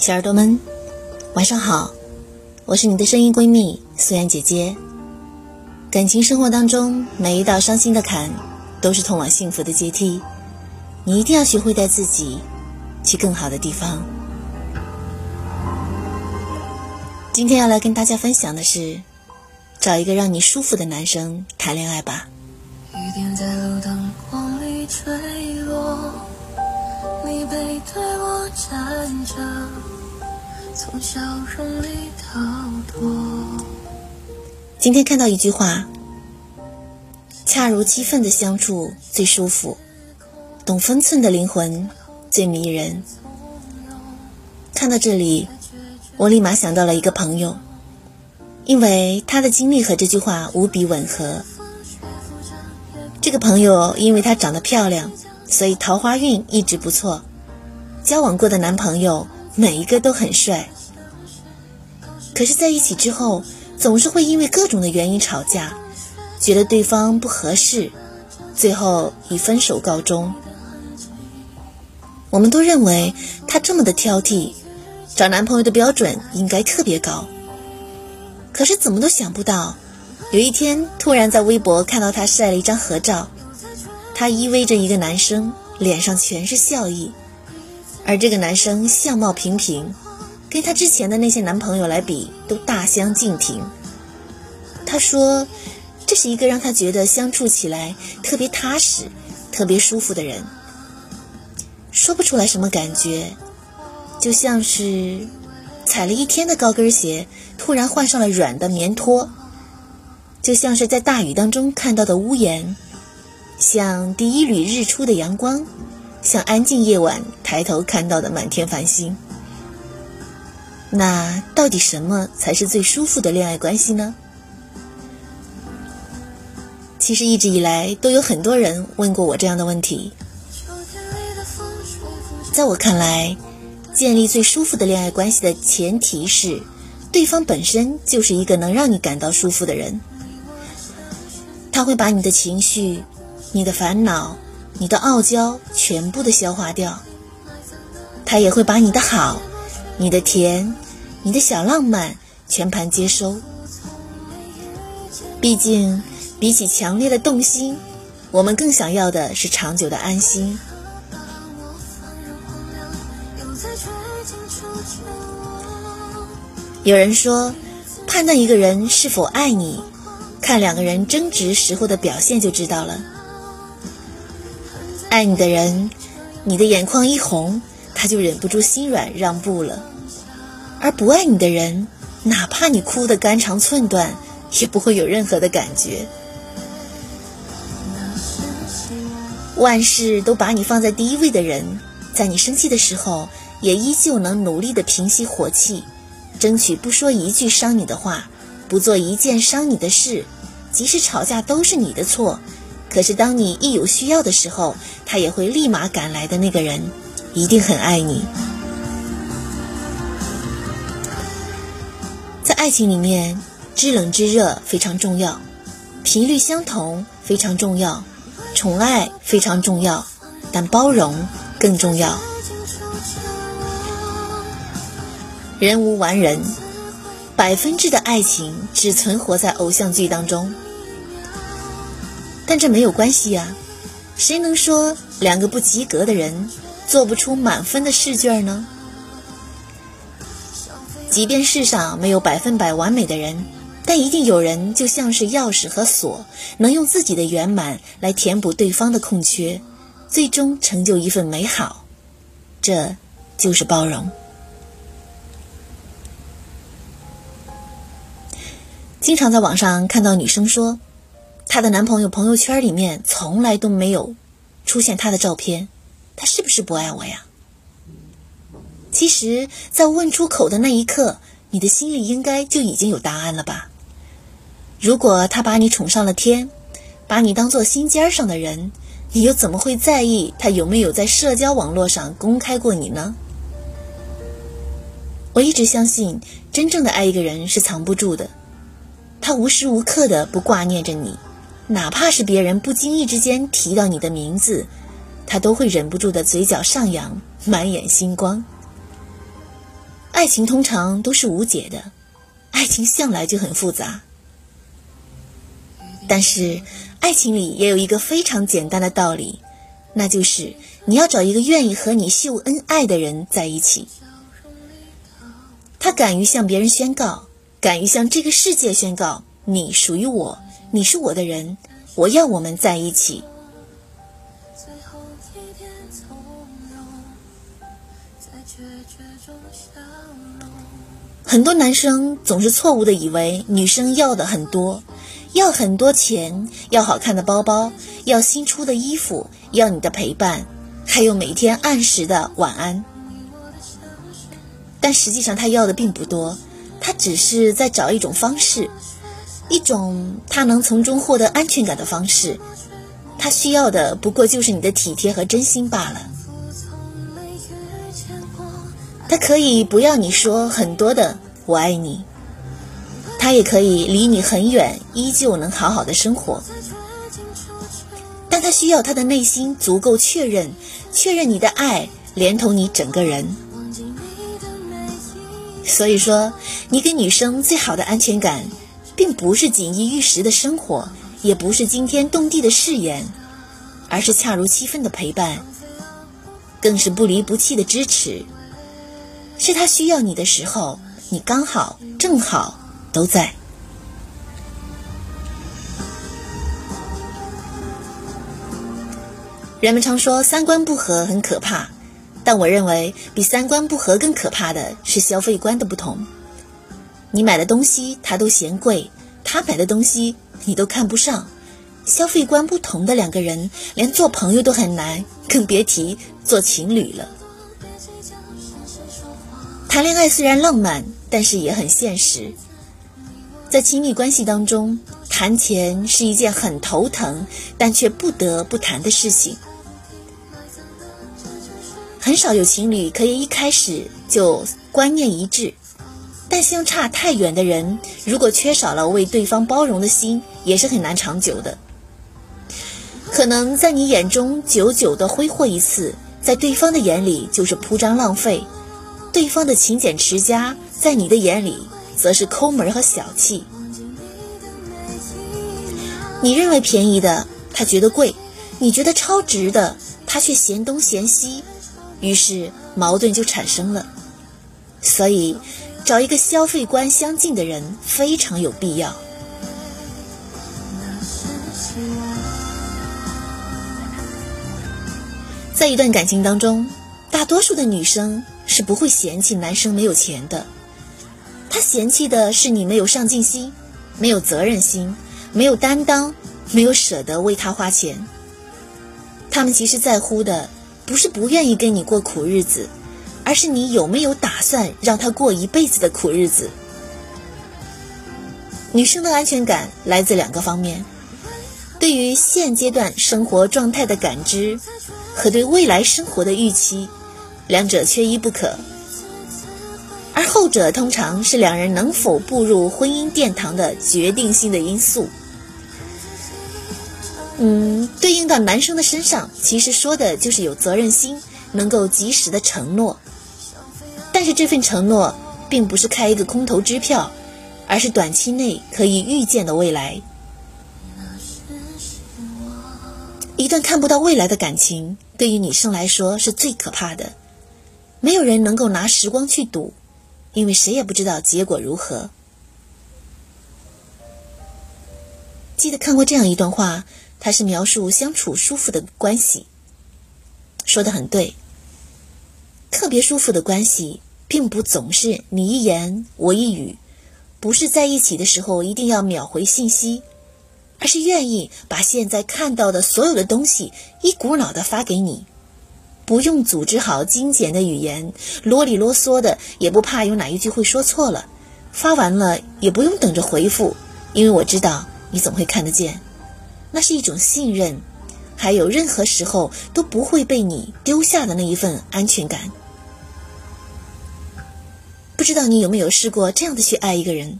小耳朵们，晚上好，我是你的声音闺蜜素颜姐姐。感情生活当中，每一道伤心的坎，都是通往幸福的阶梯。你一定要学会带自己去更好的地方。今天要来跟大家分享的是，找一个让你舒服的男生谈恋爱吧。雨点在路灯光里坠落，你背对我站着。从笑容里逃脱。今天看到一句话：“恰如其分的相处最舒服，懂分寸的灵魂最迷人。”看到这里，我立马想到了一个朋友，因为他的经历和这句话无比吻合。这个朋友因为她长得漂亮，所以桃花运一直不错，交往过的男朋友。每一个都很帅，可是在一起之后，总是会因为各种的原因吵架，觉得对方不合适，最后以分手告终。我们都认为她这么的挑剔，找男朋友的标准应该特别高。可是怎么都想不到，有一天突然在微博看到她晒了一张合照，她依偎着一个男生，脸上全是笑意。而这个男生相貌平平，跟她之前的那些男朋友来比都大相径庭。她说，这是一个让她觉得相处起来特别踏实、特别舒服的人。说不出来什么感觉，就像是踩了一天的高跟鞋，突然换上了软的棉拖；就像是在大雨当中看到的屋檐，像第一缕日出的阳光。像安静夜晚抬头看到的满天繁星，那到底什么才是最舒服的恋爱关系呢？其实一直以来都有很多人问过我这样的问题。在我看来，建立最舒服的恋爱关系的前提是，对方本身就是一个能让你感到舒服的人，他会把你的情绪、你的烦恼。你的傲娇全部的消化掉，他也会把你的好、你的甜、你的小浪漫全盘接收。毕竟，比起强烈的动心，我们更想要的是长久的安心。有人说，判断一个人是否爱你，看两个人争执时候的表现就知道了。爱你的人，你的眼眶一红，他就忍不住心软让步了；而不爱你的人，哪怕你哭得肝肠寸断，也不会有任何的感觉。万事都把你放在第一位的人，在你生气的时候，也依旧能努力的平息火气，争取不说一句伤你的话，不做一件伤你的事，即使吵架都是你的错。可是，当你一有需要的时候，他也会立马赶来的那个人，一定很爱你。爱情里面，知冷知热非常重要，频率相同非常重要，宠爱非常重要，但包容更重要。人无完人，百分之的爱情只存活在偶像剧当中。但这没有关系呀，谁能说两个不及格的人做不出满分的试卷呢？即便世上没有百分百完美的人，但一定有人就像是钥匙和锁，能用自己的圆满来填补对方的空缺，最终成就一份美好。这就是包容。经常在网上看到女生说。她的男朋友朋友圈里面从来都没有出现她的照片，他是不是不爱我呀？其实，在问出口的那一刻，你的心里应该就已经有答案了吧？如果他把你宠上了天，把你当做心尖上的人，你又怎么会在意他有没有在社交网络上公开过你呢？我一直相信，真正的爱一个人是藏不住的，他无时无刻的不挂念着你。哪怕是别人不经意之间提到你的名字，他都会忍不住的嘴角上扬，满眼星光。爱情通常都是无解的，爱情向来就很复杂。但是，爱情里也有一个非常简单的道理，那就是你要找一个愿意和你秀恩爱的人在一起。他敢于向别人宣告，敢于向这个世界宣告：“你属于我，你是我的人，我要我们在一起。”很多男生总是错误的以为女生要的很多，要很多钱，要好看的包包，要新出的衣服，要你的陪伴，还有每天按时的晚安。但实际上他要的并不多，他只是在找一种方式，一种他能从中获得安全感的方式。他需要的不过就是你的体贴和真心罢了。他可以不要你说很多的“我爱你”，他也可以离你很远，依旧能好好的生活。但他需要他的内心足够确认，确认你的爱连同你整个人。所以说，你给女生最好的安全感，并不是锦衣玉食的生活，也不是惊天动地的誓言，而是恰如其分的陪伴，更是不离不弃的支持。是他需要你的时候，你刚好正好都在。人们常说三观不合很可怕，但我认为比三观不合更可怕的是消费观的不同。你买的东西他都嫌贵，他买的东西你都看不上。消费观不同的两个人，连做朋友都很难，更别提做情侣了。谈恋爱虽然浪漫，但是也很现实。在亲密关系当中，谈钱是一件很头疼，但却不得不谈的事情。很少有情侣可以一开始就观念一致，但相差太远的人，如果缺少了为对方包容的心，也是很难长久的。可能在你眼中久久的挥霍一次，在对方的眼里就是铺张浪费。对方的勤俭持家，在你的眼里则是抠门和小气。你认为便宜的，他觉得贵；你觉得超值的，他却嫌东嫌西，于是矛盾就产生了。所以，找一个消费观相近的人非常有必要。在一段感情当中，大多数的女生。是不会嫌弃男生没有钱的，他嫌弃的是你没有上进心，没有责任心，没有担当，没有舍得为他花钱。他们其实在乎的不是不愿意跟你过苦日子，而是你有没有打算让他过一辈子的苦日子。女生的安全感来自两个方面：对于现阶段生活状态的感知和对未来生活的预期。两者缺一不可，而后者通常是两人能否步入婚姻殿堂的决定性的因素。嗯，对应到男生的身上，其实说的就是有责任心，能够及时的承诺。但是这份承诺并不是开一个空头支票，而是短期内可以预见的未来。一段看不到未来的感情，对于女生来说是最可怕的。没有人能够拿时光去赌，因为谁也不知道结果如何。记得看过这样一段话，它是描述相处舒服的关系，说的很对。特别舒服的关系，并不总是你一言我一语，不是在一起的时候一定要秒回信息，而是愿意把现在看到的所有的东西一股脑的发给你。不用组织好精简的语言，啰里啰嗦的，也不怕有哪一句会说错了。发完了也不用等着回复，因为我知道你总会看得见。那是一种信任，还有任何时候都不会被你丢下的那一份安全感。不知道你有没有试过这样的去爱一个人？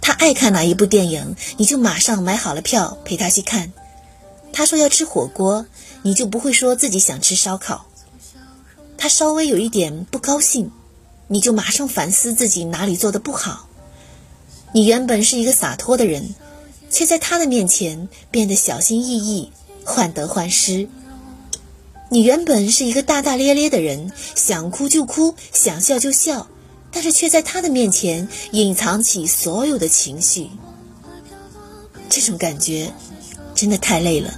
他爱看哪一部电影，你就马上买好了票陪他去看。他说要吃火锅。你就不会说自己想吃烧烤。他稍微有一点不高兴，你就马上反思自己哪里做的不好。你原本是一个洒脱的人，却在他的面前变得小心翼翼、患得患失。你原本是一个大大咧咧的人，想哭就哭，想笑就笑，但是却在他的面前隐藏起所有的情绪。这种感觉真的太累了。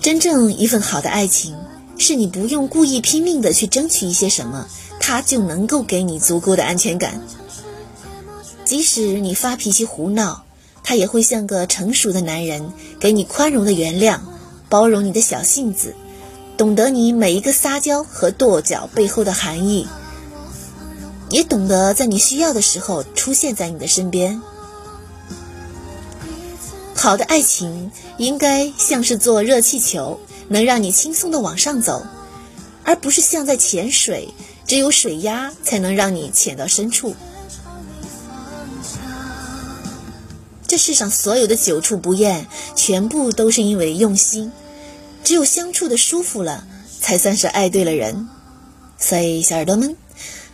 真正一份好的爱情，是你不用故意拼命的去争取一些什么，他就能够给你足够的安全感。即使你发脾气胡闹，他也会像个成熟的男人，给你宽容的原谅，包容你的小性子，懂得你每一个撒娇和跺脚背后的含义。也懂得在你需要的时候出现在你的身边。好的爱情应该像是坐热气球，能让你轻松的往上走，而不是像在潜水，只有水压才能让你潜到深处。这世上所有的久处不厌，全部都是因为用心。只有相处的舒服了，才算是爱对了人。所以，小耳朵们，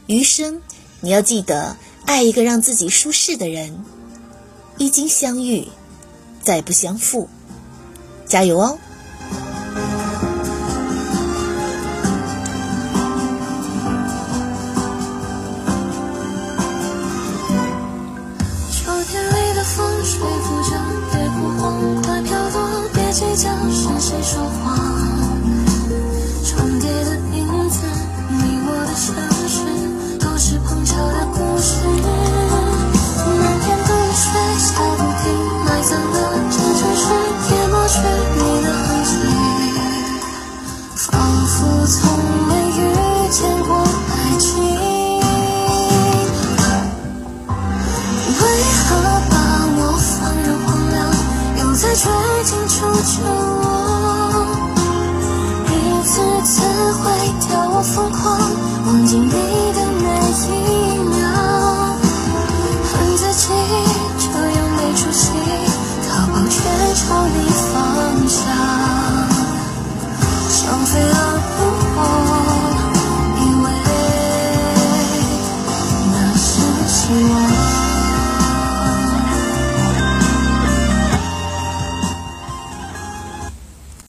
余生。你要记得，爱一个让自己舒适的人。一经相遇，再不相负。加油哦！